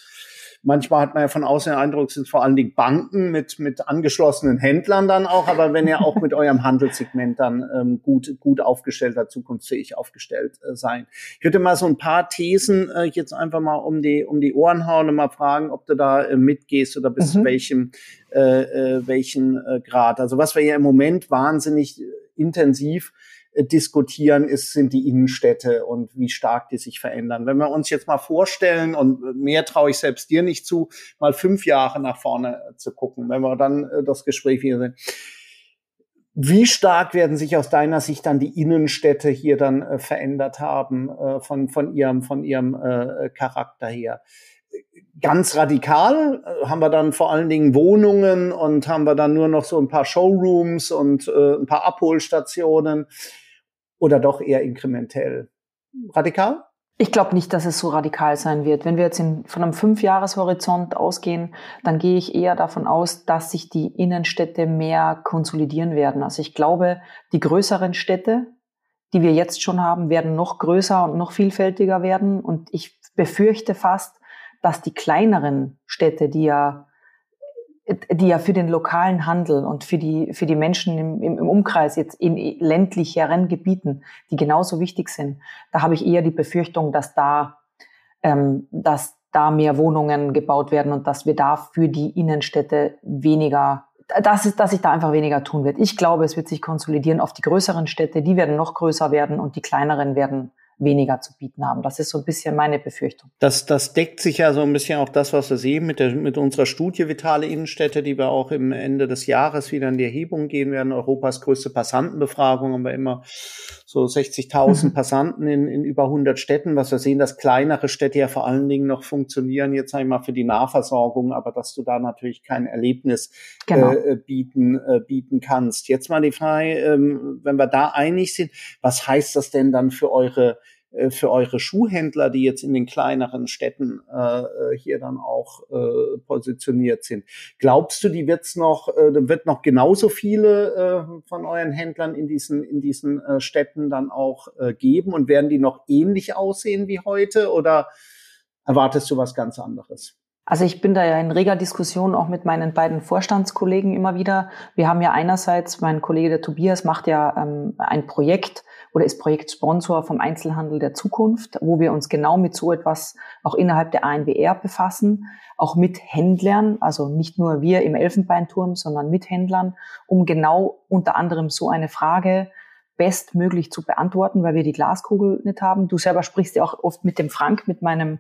Manchmal hat man ja von außen den Eindruck, es sind vor allen Dingen Banken mit, mit angeschlossenen Händlern dann auch, aber wenn ihr auch mit eurem Handelssegment dann ähm, gut, gut aufgestellter, zukunftsfähig aufgestellt äh, sein. Ich würde mal so ein paar Thesen äh, jetzt einfach mal um die, um die Ohren hauen und mal fragen, ob du da äh, mitgehst oder bis mhm. welchem, äh, äh, welchen äh, Grad. Also was wir ja im Moment wahnsinnig äh, intensiv diskutieren, ist, sind die Innenstädte und wie stark die sich verändern. Wenn wir uns jetzt mal vorstellen, und mehr traue ich selbst dir nicht zu, mal fünf Jahre nach vorne äh, zu gucken, wenn wir dann äh, das Gespräch hier sehen. Wie stark werden sich aus deiner Sicht dann die Innenstädte hier dann äh, verändert haben äh, von, von ihrem, von ihrem äh, Charakter her? Ganz radikal haben wir dann vor allen Dingen Wohnungen und haben wir dann nur noch so ein paar Showrooms und äh, ein paar Abholstationen oder doch eher inkrementell? Radikal? Ich glaube nicht, dass es so radikal sein wird. Wenn wir jetzt in, von einem Fünfjahreshorizont ausgehen, dann gehe ich eher davon aus, dass sich die Innenstädte mehr konsolidieren werden. Also ich glaube, die größeren Städte, die wir jetzt schon haben, werden noch größer und noch vielfältiger werden. Und ich befürchte fast, dass die kleineren Städte, die ja die ja für den lokalen Handel und für die, für die Menschen im, im, Umkreis jetzt in ländlicheren Gebieten, die genauso wichtig sind, da habe ich eher die Befürchtung, dass da, ähm, dass da mehr Wohnungen gebaut werden und dass wir da für die Innenstädte weniger, dass, es, dass sich da einfach weniger tun wird. Ich glaube, es wird sich konsolidieren auf die größeren Städte, die werden noch größer werden und die kleineren werden weniger zu bieten haben. Das ist so ein bisschen meine Befürchtung. Das, das deckt sich ja so ein bisschen auch das, was wir sehen mit, der, mit unserer Studie Vitale Innenstädte, die wir auch im Ende des Jahres wieder in die Erhebung gehen werden. Europas größte Passantenbefragung haben wir immer so 60.000 mhm. Passanten in, in über 100 Städten, was wir sehen, dass kleinere Städte ja vor allen Dingen noch funktionieren, jetzt einmal für die Nahversorgung, aber dass du da natürlich kein Erlebnis genau. äh, bieten, äh, bieten kannst. Jetzt mal die Frage, ähm, wenn wir da einig sind, was heißt das denn dann für eure äh, für eure Schuhhändler, die jetzt in den kleineren Städten äh, äh, hier dann auch äh, positioniert sind. Glaubst du, die wird's noch, äh, wird noch genauso viele äh, von euren Händlern in diesen in diesen äh, Städten dann auch äh, geben und werden die noch ähnlich aussehen wie heute oder erwartest du was ganz anderes? Also ich bin da ja in reger Diskussion auch mit meinen beiden Vorstandskollegen immer wieder. Wir haben ja einerseits, mein Kollege der Tobias macht ja ähm, ein Projekt, oder ist Projektsponsor vom Einzelhandel der Zukunft, wo wir uns genau mit so etwas auch innerhalb der ANWR befassen, auch mit Händlern, also nicht nur wir im Elfenbeinturm, sondern mit Händlern, um genau unter anderem so eine Frage bestmöglich zu beantworten, weil wir die Glaskugel nicht haben. Du selber sprichst ja auch oft mit dem Frank, mit meinem,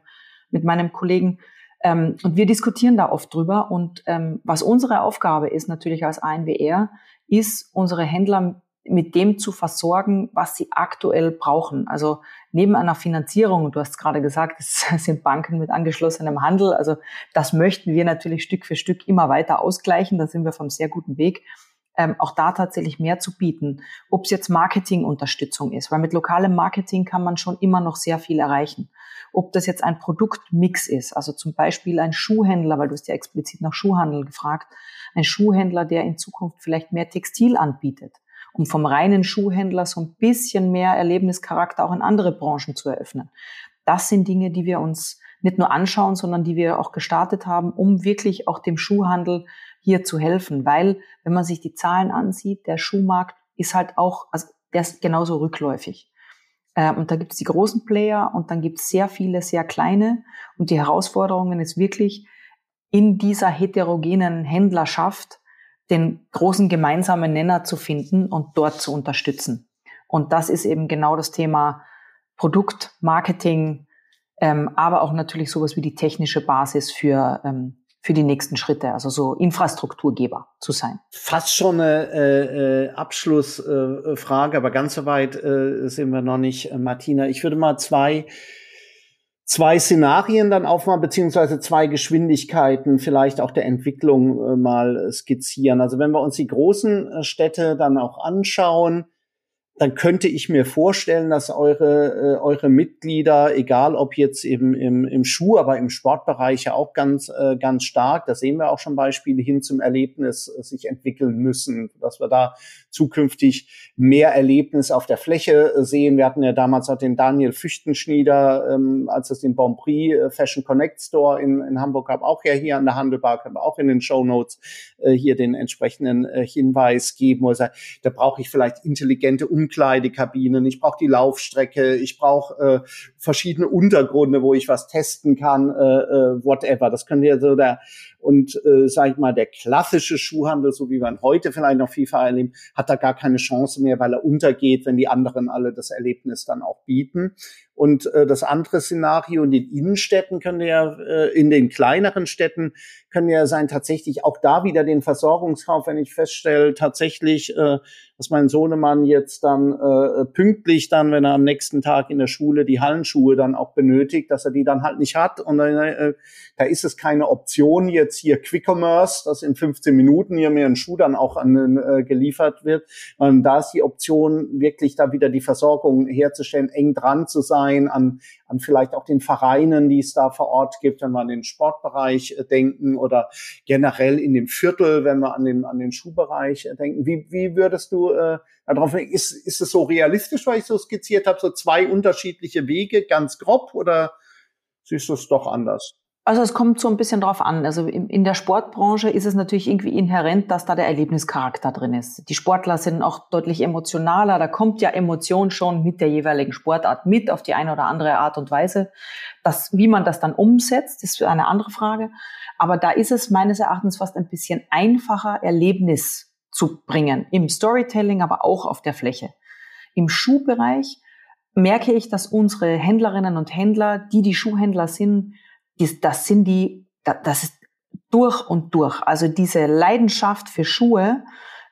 mit meinem Kollegen. Ähm, und wir diskutieren da oft drüber. Und ähm, was unsere Aufgabe ist natürlich als ANWR, ist, unsere Händler mit dem zu versorgen, was sie aktuell brauchen. Also neben einer Finanzierung, du hast gerade gesagt, es sind Banken mit angeschlossenem Handel, also das möchten wir natürlich Stück für Stück immer weiter ausgleichen, da sind wir vom sehr guten Weg. Ähm, auch da tatsächlich mehr zu bieten. Ob es jetzt Marketingunterstützung ist, weil mit lokalem Marketing kann man schon immer noch sehr viel erreichen. Ob das jetzt ein Produktmix ist, also zum Beispiel ein Schuhhändler, weil du hast ja explizit nach Schuhhandel gefragt, ein Schuhhändler, der in Zukunft vielleicht mehr Textil anbietet um vom reinen Schuhhändler so ein bisschen mehr Erlebnischarakter auch in andere Branchen zu eröffnen. Das sind Dinge, die wir uns nicht nur anschauen, sondern die wir auch gestartet haben, um wirklich auch dem Schuhhandel hier zu helfen. Weil, wenn man sich die Zahlen ansieht, der Schuhmarkt ist halt auch, also der ist genauso rückläufig. Äh, und da gibt es die großen Player und dann gibt es sehr viele, sehr kleine. Und die Herausforderungen ist wirklich, in dieser heterogenen Händlerschaft den großen gemeinsamen Nenner zu finden und dort zu unterstützen. Und das ist eben genau das Thema Produkt, Marketing, ähm, aber auch natürlich sowas wie die technische Basis für, ähm, für die nächsten Schritte, also so Infrastrukturgeber zu sein. Fast schon eine äh, äh Abschlussfrage, äh, aber ganz so weit äh, sind wir noch nicht, äh, Martina. Ich würde mal zwei zwei Szenarien dann aufmachen, beziehungsweise zwei Geschwindigkeiten vielleicht auch der Entwicklung äh, mal skizzieren. Also wenn wir uns die großen äh, Städte dann auch anschauen, dann könnte ich mir vorstellen, dass eure, äh, eure Mitglieder, egal ob jetzt im, im, im Schuh, aber im Sportbereich ja auch ganz, äh, ganz stark, da sehen wir auch schon Beispiele hin zum Erlebnis, äh, sich entwickeln müssen, dass wir da zukünftig mehr Erlebnis auf der Fläche äh, sehen. Wir hatten ja damals auch den Daniel Füchtenschnieder, ähm, als es den Bon Prix äh, Fashion Connect Store in, in Hamburg gab, auch ja hier an der Handelbar, können wir auch in den Show Notes äh, hier den entsprechenden äh, Hinweis geben. Sagt, da brauche ich vielleicht intelligente Umkleidekabinen, ich brauche die Laufstrecke, ich brauche äh, verschiedene Untergründe, wo ich was testen kann, äh, äh, whatever. Das könnte ja so der und äh, sage ich mal, der klassische Schuhhandel, so wie ihn heute vielleicht noch FIFA erleben, hat da gar keine Chance mehr, weil er untergeht, wenn die anderen alle das Erlebnis dann auch bieten. Und äh, das andere Szenario in den Innenstädten könnte ja, äh, in den kleineren Städten können ja sein, tatsächlich auch da wieder den Versorgungskauf, wenn ich feststelle, tatsächlich, äh, dass mein Sohnemann jetzt dann äh, pünktlich dann, wenn er am nächsten Tag in der Schule die Hallenschuhe dann auch benötigt, dass er die dann halt nicht hat. Und äh, da ist es keine Option jetzt hier Quick Commerce, dass in 15 Minuten hier mir ein Schuh dann auch an, äh, geliefert wird. Und da ist die Option, wirklich da wieder die Versorgung herzustellen, eng dran zu sein an, an vielleicht auch den Vereinen, die es da vor Ort gibt, wenn wir an den Sportbereich äh, denken oder generell in dem Viertel, wenn wir an den, an den Schuhbereich äh, denken. Wie, wie würdest du äh, darauf, ist, ist es so realistisch, weil ich so skizziert habe, so zwei unterschiedliche Wege, ganz grob, oder siehst du es doch anders? Also es kommt so ein bisschen drauf an. Also in der Sportbranche ist es natürlich irgendwie inhärent, dass da der Erlebnischarakter drin ist. Die Sportler sind auch deutlich emotionaler. Da kommt ja Emotion schon mit der jeweiligen Sportart mit auf die eine oder andere Art und Weise. Das, wie man das dann umsetzt, ist eine andere Frage. Aber da ist es meines Erachtens fast ein bisschen einfacher, Erlebnis zu bringen. Im Storytelling, aber auch auf der Fläche. Im Schuhbereich merke ich, dass unsere Händlerinnen und Händler, die die Schuhhändler sind, das sind die, das ist durch und durch. Also diese Leidenschaft für Schuhe,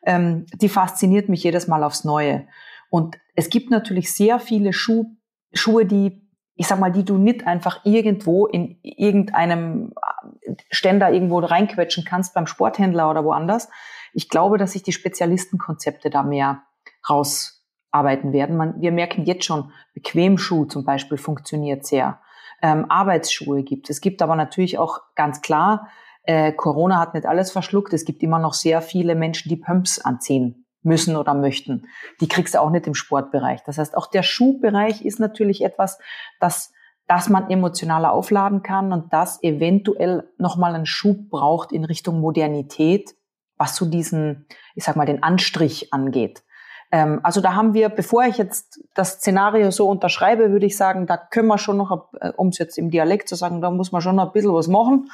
ähm, die fasziniert mich jedes Mal aufs Neue. Und es gibt natürlich sehr viele Schuh, Schuhe, die, ich sag mal, die du nicht einfach irgendwo in irgendeinem Ständer irgendwo reinquetschen kannst beim Sporthändler oder woanders. Ich glaube, dass sich die Spezialistenkonzepte da mehr rausarbeiten werden. Man, wir merken jetzt schon, Bequemschuh zum Beispiel funktioniert sehr. Ähm, Arbeitsschuhe gibt es. gibt aber natürlich auch ganz klar, äh, Corona hat nicht alles verschluckt. Es gibt immer noch sehr viele Menschen, die Pumps anziehen müssen oder möchten. Die kriegst du auch nicht im Sportbereich. Das heißt, auch der Schuhbereich ist natürlich etwas, das dass man emotionaler aufladen kann und das eventuell nochmal einen Schub braucht in Richtung Modernität, was so diesen, ich sag mal, den Anstrich angeht. Ähm, also da haben wir, bevor ich jetzt das Szenario so unterschreibe, würde ich sagen, da können wir schon noch, äh, um es jetzt im Dialekt zu sagen, da muss man schon noch ein bisschen was machen.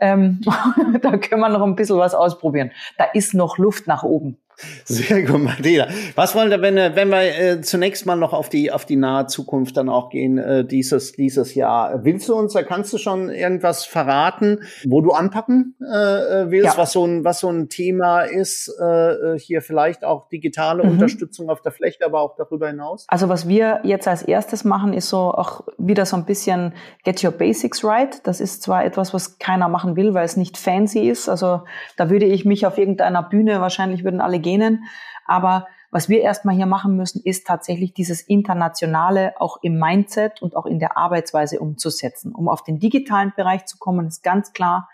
Ähm, da können wir noch ein bisschen was ausprobieren. Da ist noch Luft nach oben. Sehr gut, Martina. Was wollen wir, wenn, wenn wir äh, zunächst mal noch auf die, auf die nahe Zukunft dann auch gehen, äh, dieses, dieses Jahr? Willst du uns, da kannst du schon irgendwas verraten, wo du anpacken äh, äh willst, ja. was, so ein, was so ein Thema ist, äh, äh, hier vielleicht auch digitale mhm. Unterstützung auf der Fläche, aber auch darüber hinaus? Also was wir jetzt als erstes machen, ist so auch wieder so ein bisschen Get Your Basics Right. Das ist zwar etwas, was keiner machen will, weil es nicht fancy ist. Also da würde ich mich auf irgendeiner Bühne, wahrscheinlich würden alle genen. Aber was wir erstmal hier machen müssen, ist tatsächlich dieses Internationale auch im Mindset und auch in der Arbeitsweise umzusetzen. Um auf den digitalen Bereich zu kommen, ist ganz klar,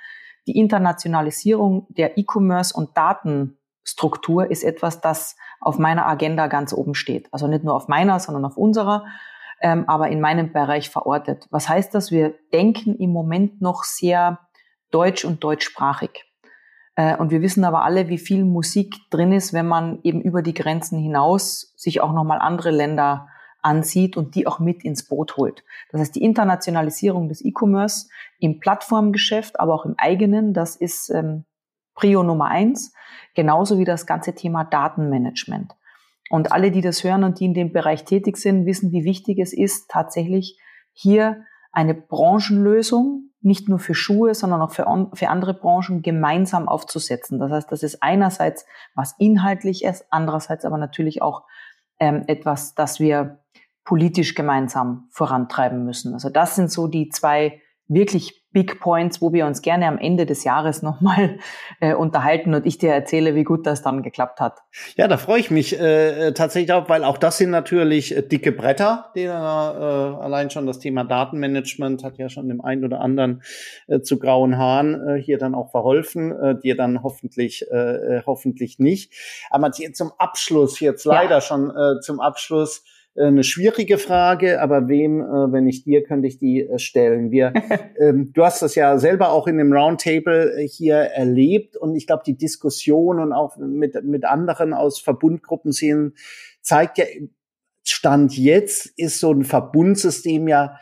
die Internationalisierung der E-Commerce und Datenstruktur ist etwas, das auf meiner Agenda ganz oben steht. Also nicht nur auf meiner, sondern auf unserer, ähm, aber in meinem Bereich verortet. Was heißt das? Wir denken im Moment noch sehr deutsch und deutschsprachig. Äh, und wir wissen aber alle, wie viel Musik drin ist, wenn man eben über die Grenzen hinaus sich auch nochmal andere Länder ansieht und die auch mit ins Boot holt. Das heißt, die Internationalisierung des E-Commerce im Plattformgeschäft, aber auch im eigenen, das ist ähm, Prio Nummer eins, genauso wie das ganze Thema Datenmanagement. Und alle, die das hören und die in dem Bereich tätig sind, wissen, wie wichtig es ist, tatsächlich hier eine Branchenlösung nicht nur für Schuhe, sondern auch für, für andere Branchen gemeinsam aufzusetzen. Das heißt, das ist einerseits was inhaltlich ist, andererseits aber natürlich auch ähm, etwas, das wir politisch gemeinsam vorantreiben müssen. Also das sind so die zwei wirklich Big Points, wo wir uns gerne am Ende des Jahres nochmal äh, unterhalten und ich dir erzähle, wie gut das dann geklappt hat. Ja, da freue ich mich äh, tatsächlich auch, weil auch das sind natürlich äh, dicke Bretter, die äh, allein schon das Thema Datenmanagement hat ja schon dem einen oder anderen äh, zu grauen Haaren äh, hier dann auch verholfen, äh, dir dann hoffentlich äh, äh hoffentlich nicht. Aber zum Abschluss jetzt leider ja. schon äh, zum Abschluss eine schwierige Frage, aber wem, äh, wenn nicht dir, könnte ich die äh, stellen. Wir, ähm, du hast das ja selber auch in dem Roundtable hier erlebt und ich glaube, die Diskussion und auch mit, mit anderen aus Verbundgruppen sehen, zeigt ja, Stand jetzt ist so ein Verbundsystem ja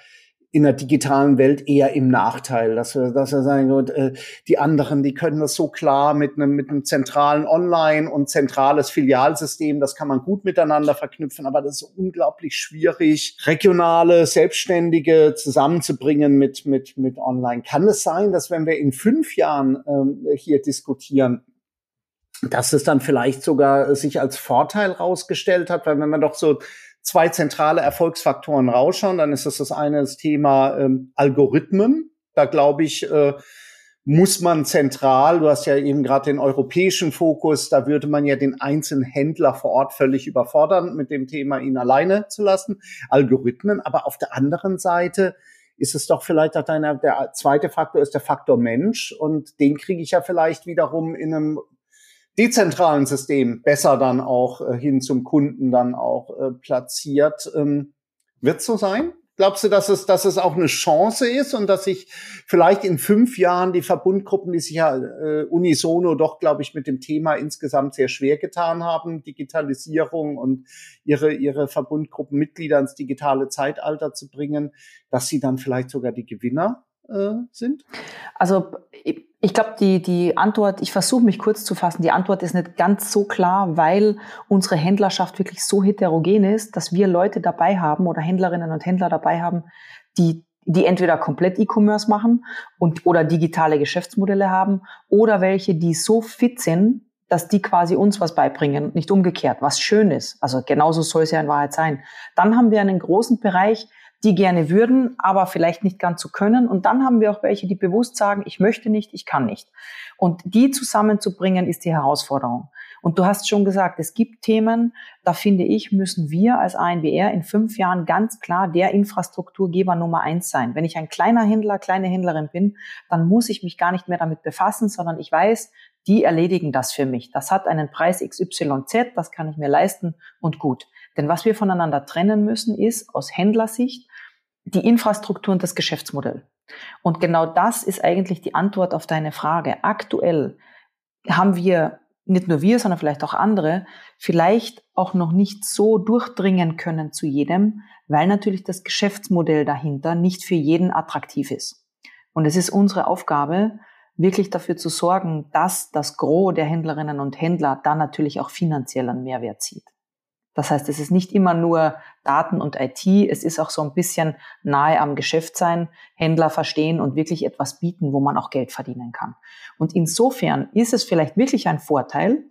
in der digitalen Welt eher im Nachteil, dass wir, dass wir sagen, gut, äh, die anderen, die können das so klar mit einem, mit einem zentralen Online- und zentrales Filialsystem, das kann man gut miteinander verknüpfen, aber das ist unglaublich schwierig, regionale Selbstständige zusammenzubringen mit, mit, mit Online. Kann es sein, dass wenn wir in fünf Jahren ähm, hier diskutieren, dass es dann vielleicht sogar sich als Vorteil rausgestellt hat, weil wenn man doch so zwei zentrale Erfolgsfaktoren rausschauen, dann ist das das eine das Thema ähm, Algorithmen. Da glaube ich, äh, muss man zentral, du hast ja eben gerade den europäischen Fokus, da würde man ja den einzelnen Händler vor Ort völlig überfordern, mit dem Thema ihn alleine zu lassen. Algorithmen, aber auf der anderen Seite ist es doch vielleicht auch deiner, der zweite Faktor ist der Faktor Mensch und den kriege ich ja vielleicht wiederum in einem dezentralen System besser dann auch äh, hin zum Kunden dann auch äh, platziert. Ähm, wird so sein? Glaubst du, dass es, dass es auch eine Chance ist und dass sich vielleicht in fünf Jahren die Verbundgruppen, die sich ja äh, unisono doch, glaube ich, mit dem Thema insgesamt sehr schwer getan haben, Digitalisierung und ihre, ihre Verbundgruppenmitglieder ins digitale Zeitalter zu bringen, dass sie dann vielleicht sogar die Gewinner äh, sind? Also Ich glaube, die, die Antwort, ich versuche mich kurz zu fassen, die Antwort ist nicht ganz so klar, weil unsere Händlerschaft wirklich so heterogen ist, dass wir Leute dabei haben oder Händlerinnen und Händler dabei haben, die, die entweder komplett E-Commerce machen und, oder digitale Geschäftsmodelle haben oder welche, die so fit sind, dass die quasi uns was beibringen, nicht umgekehrt, was schön ist. Also genauso soll es ja in Wahrheit sein. Dann haben wir einen großen Bereich, die gerne würden, aber vielleicht nicht ganz so können. Und dann haben wir auch welche, die bewusst sagen, ich möchte nicht, ich kann nicht. Und die zusammenzubringen, ist die Herausforderung. Und du hast schon gesagt, es gibt Themen, da finde ich, müssen wir als ANWR in fünf Jahren ganz klar der Infrastrukturgeber Nummer eins sein. Wenn ich ein kleiner Händler, kleine Händlerin bin, dann muss ich mich gar nicht mehr damit befassen, sondern ich weiß, die erledigen das für mich. Das hat einen Preis XYZ, das kann ich mir leisten und gut. Denn was wir voneinander trennen müssen, ist aus Händlersicht die Infrastruktur und das Geschäftsmodell. Und genau das ist eigentlich die Antwort auf deine Frage. Aktuell haben wir, nicht nur wir, sondern vielleicht auch andere, vielleicht auch noch nicht so durchdringen können zu jedem, weil natürlich das Geschäftsmodell dahinter nicht für jeden attraktiv ist. Und es ist unsere Aufgabe, wirklich dafür zu sorgen, dass das Gros der Händlerinnen und Händler dann natürlich auch finanziell einen Mehrwert zieht. Das heißt, es ist nicht immer nur Daten und IT, es ist auch so ein bisschen nahe am Geschäft sein, Händler verstehen und wirklich etwas bieten, wo man auch Geld verdienen kann. Und insofern ist es vielleicht wirklich ein Vorteil,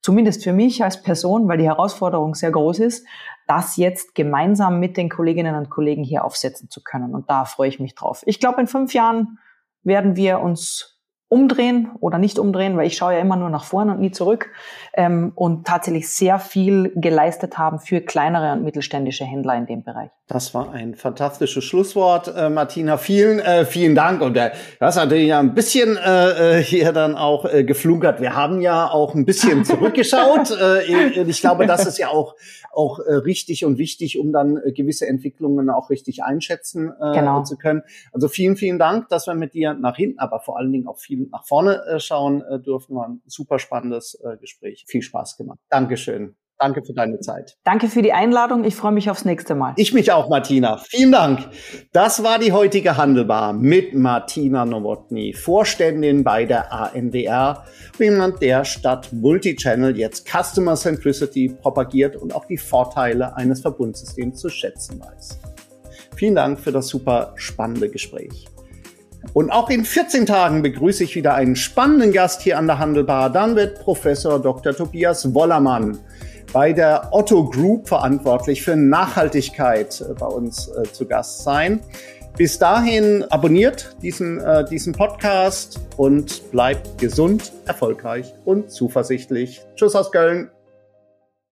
zumindest für mich als Person, weil die Herausforderung sehr groß ist, das jetzt gemeinsam mit den Kolleginnen und Kollegen hier aufsetzen zu können. Und da freue ich mich drauf. Ich glaube, in fünf Jahren werden wir uns umdrehen oder nicht umdrehen, weil ich schaue ja immer nur nach vorne und nie zurück ähm, und tatsächlich sehr viel geleistet haben für kleinere und mittelständische Händler in dem Bereich. Das war ein fantastisches Schlusswort, äh, Martina. Vielen, äh, vielen Dank. Und äh, du hast natürlich ja ein bisschen äh, äh, hier dann auch äh, geflunkert. Wir haben ja auch ein bisschen zurückgeschaut. äh, ich glaube, das ist ja auch auch äh, richtig und wichtig, um dann äh, gewisse Entwicklungen auch richtig einschätzen äh, genau. zu können. Also vielen, vielen Dank, dass wir mit dir nach hinten, aber vor allen Dingen auch viel nach vorne äh, schauen äh, durften. War ein super spannendes äh, Gespräch. Viel Spaß gemacht. Dankeschön. Danke für deine Zeit. Danke für die Einladung. Ich freue mich aufs nächste Mal. Ich mich auch, Martina. Vielen Dank. Das war die heutige Handelbar mit Martina Nowotny, Vorständin bei der ANWR, jemand der Stadt Multichannel jetzt Customer Centricity propagiert und auch die Vorteile eines Verbundsystems zu schätzen weiß. Vielen Dank für das super spannende Gespräch. Und auch in 14 Tagen begrüße ich wieder einen spannenden Gast hier an der Handelbar. Dann wird Professor Dr. Tobias Wollermann bei der Otto Group verantwortlich für Nachhaltigkeit äh, bei uns äh, zu Gast sein. Bis dahin abonniert diesen, äh, diesen Podcast und bleibt gesund, erfolgreich und zuversichtlich. Tschüss aus Köln.